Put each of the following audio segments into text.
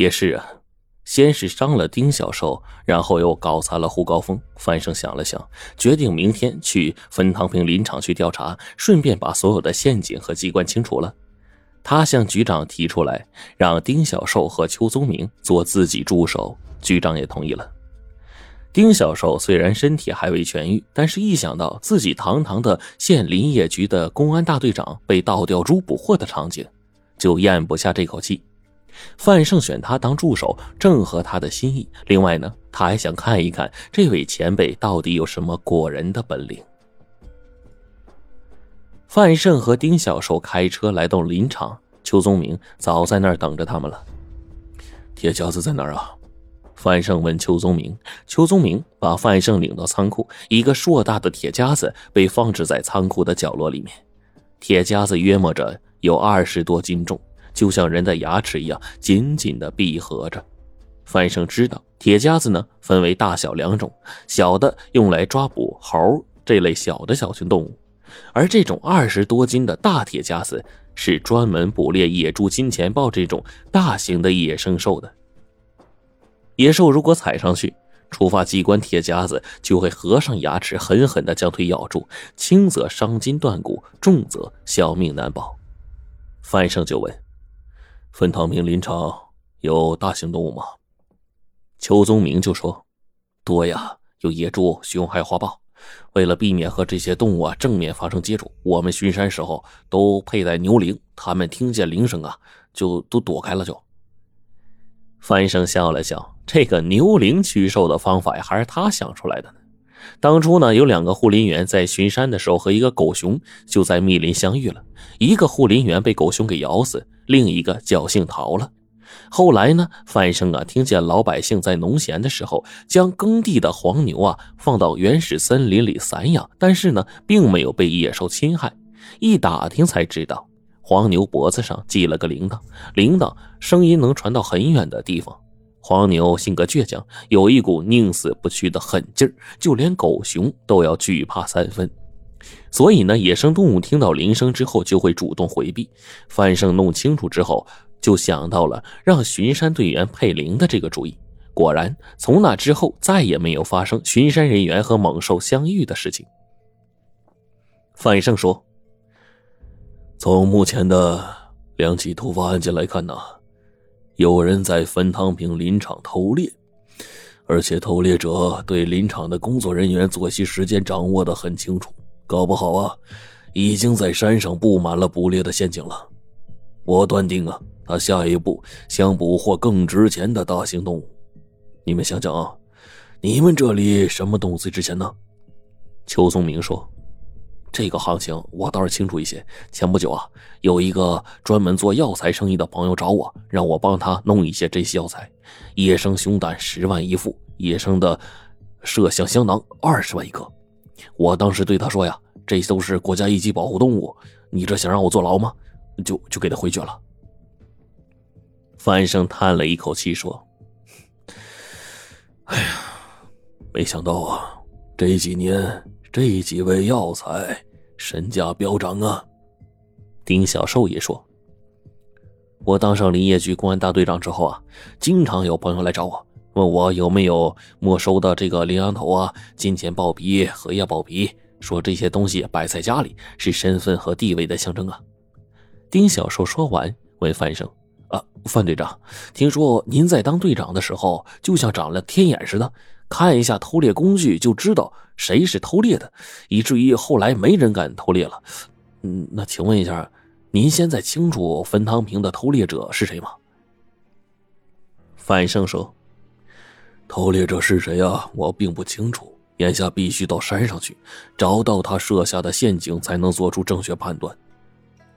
也是啊，先是伤了丁小寿，然后又搞砸了胡高峰。范胜想了想，决定明天去分汤坪林场去调查，顺便把所有的陷阱和机关清除了。他向局长提出来，让丁小寿和邱宗明做自己助手，局长也同意了。丁小寿虽然身体还未痊愈，但是一想到自己堂堂的县林业局的公安大队长被倒吊猪捕获的场景，就咽不下这口气。范胜选他当助手，正合他的心意。另外呢，他还想看一看这位前辈到底有什么过人的本领。范胜和丁小寿开车来到林场，邱宗明早在那儿等着他们了。铁夹子在哪儿啊？范胜问邱宗明。邱宗明把范胜领到仓库，一个硕大的铁夹子被放置在仓库的角落里面。铁夹子约摸着有二十多斤重，就像人的牙齿一样紧紧的闭合着。范胜知道，铁夹子呢分为大小两种，小的用来抓捕猴这类小的小型动物。而这种二十多斤的大铁夹子是专门捕猎野猪、金钱豹这种大型的野生兽的。野兽如果踩上去，触发机关铁夹子就会合上牙齿，狠狠地将腿咬住，轻则伤筋断骨，重则小命难保。范胜就问：“分汤坪林场有大型动物吗？”邱宗明就说：“多呀，有野猪、熊还有花豹。”为了避免和这些动物啊正面发生接触，我们巡山时候都佩戴牛铃。他们听见铃声啊，就都躲开了。就，范生笑了笑，这个牛铃驱兽的方法呀，还是他想出来的呢。当初呢，有两个护林员在巡山的时候和一个狗熊就在密林相遇了，一个护林员被狗熊给咬死，另一个侥幸逃了。后来呢？范生啊，听见老百姓在农闲的时候将耕地的黄牛啊放到原始森林里散养，但是呢，并没有被野兽侵害。一打听才知道，黄牛脖子上系了个铃铛，铃铛声音能传到很远的地方。黄牛性格倔强，有一股宁死不屈的狠劲儿，就连狗熊都要惧怕三分。所以呢，野生动物听到铃声之后就会主动回避。范胜弄清楚之后。就想到了让巡山队员配铃的这个主意。果然，从那之后再也没有发生巡山人员和猛兽相遇的事情。范胜说：“从目前的两起突发案件来看呢，有人在分汤坪林场偷猎，而且偷猎者对林场的工作人员作息时间掌握的很清楚，搞不好啊，已经在山上布满了捕猎的陷阱了。我断定啊。”他下一步想捕获更值钱的大型动物，你们想想啊，你们这里什么动物最值钱呢？邱宗明说：“这个行情我倒是清楚一些。前不久啊，有一个专门做药材生意的朋友找我，让我帮他弄一些这些药材。野生熊胆十万一副，野生的麝香香囊二十万一个。我当时对他说呀，这都是国家一级保护动物，你这想让我坐牢吗？就就给他回绝了。”范生叹了一口气说：“哎呀，没想到啊，这几年这几味药材身价飙涨啊。”丁小寿也说：“我当上林业局公安大队长之后啊，经常有朋友来找我，问我有没有没收的这个羚羊头啊、金钱豹皮、荷叶豹皮，说这些东西摆在家里是身份和地位的象征啊。”丁小寿说完，问范生。啊，范队长，听说您在当队长的时候，就像长了天眼似的，看一下偷猎工具就知道谁是偷猎的，以至于后来没人敢偷猎了。嗯，那请问一下，您现在清楚分汤平的偷猎者是谁吗？范胜说：“偷猎者是谁啊？我并不清楚。眼下必须到山上去，找到他设下的陷阱，才能做出正确判断。”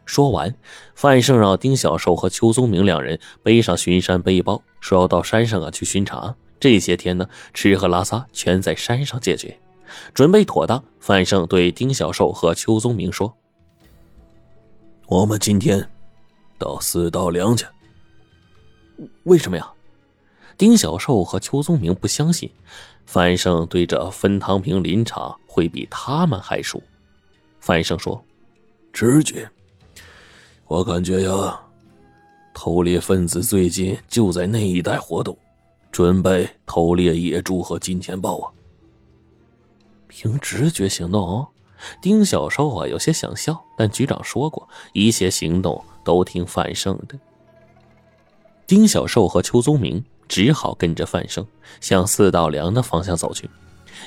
说完，范胜让丁小寿和邱宗明两人背上巡山背包，说要到山上啊去巡查。这些天呢，吃喝拉撒全在山上解决。准备妥当，范胜对丁小寿和邱宗明说：“我们今天到四道梁去。”为什么呀？丁小寿和邱宗明不相信范胜对着分汤坪林场会比他们还熟。范胜说：“直觉。”我感觉呀，偷猎分子最近就在那一带活动，准备偷猎野猪和金钱豹啊！凭直觉行动，哦丁小寿啊有些想笑，但局长说过，一切行动都听范胜的。丁小寿和邱宗明只好跟着范胜向四道梁的方向走去。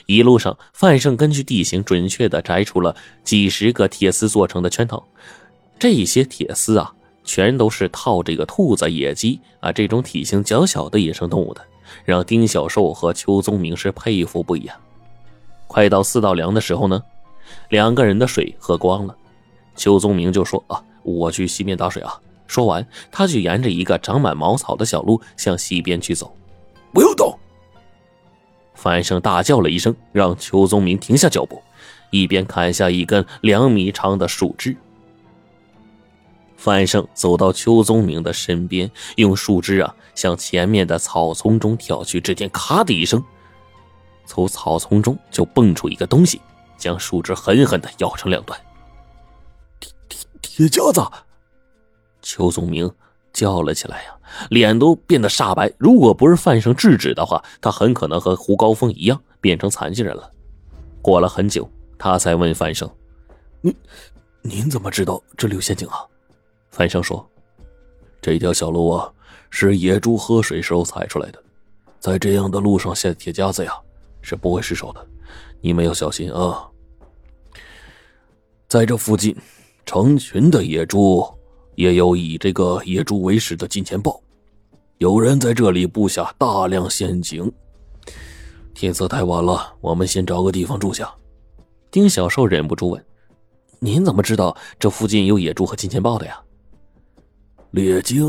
一路上，范胜根据地形准确的摘出了几十个铁丝做成的圈套，这些铁丝啊，全都是套这个兔子、野鸡啊这种体型较小的野生动物的，让丁小寿和邱宗明是佩服不已啊。快到四道梁的时候呢，两个人的水喝光了，邱宗明就说：“啊，我去西边打水啊。”说完，他就沿着一个长满茅草的小路向西边去走。不用动！范胜大叫了一声，让邱宗明停下脚步，一边砍下一根两米长的树枝。范胜走到邱宗明的身边，用树枝啊向前面的草丛中跳去。只见“咔”的一声，从草丛中就蹦出一个东西，将树枝狠狠的咬成两段。铁铁铁夹子！邱宗明叫了起来呀，脸都变得煞白。如果不是范胜制止的话，他很可能和胡高峰一样变成残疾人了。过了很久，他才问范胜：“您您怎么知道这里有陷阱啊？”范胜说：“这条小路啊，是野猪喝水时候踩出来的，在这样的路上下铁夹子呀，是不会失手的。你们要小心啊！在这附近，成群的野猪。”也有以这个野猪为食的金钱豹，有人在这里布下大量陷阱。天色太晚了，我们先找个地方住下。丁小寿忍不住问：“您怎么知道这附近有野猪和金钱豹的呀？”猎精，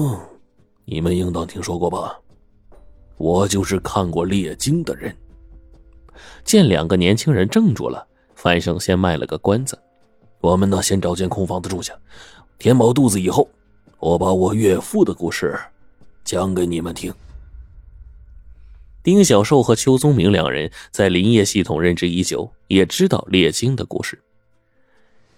你们应当听说过吧？我就是看过猎经的人。见两个年轻人怔住了，范胜先卖了个关子：“我们呢，先找间空房子住下。”填饱肚子以后，我把我岳父的故事讲给你们听。丁小寿和邱宗明两人在林业系统任职已久，也知道猎鲸的故事。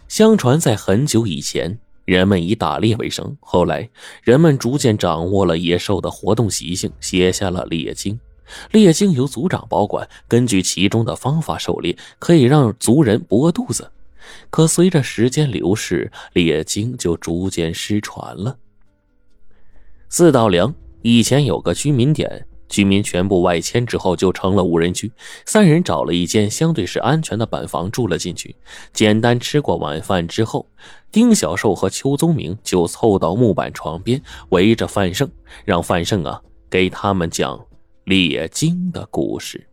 相传在很久以前，人们以打猎为生，后来人们逐渐掌握了野兽的活动习性，写下了《猎经》。猎经由族长保管，根据其中的方法狩猎，可以让族人不饿肚子。可随着时间流逝，猎经就逐渐失传了。四道梁以前有个居民点，居民全部外迁之后就成了无人区。三人找了一间相对是安全的板房住了进去。简单吃过晚饭之后，丁小寿和邱宗明就凑到木板床边，围着范胜，让范胜啊给他们讲猎经的故事。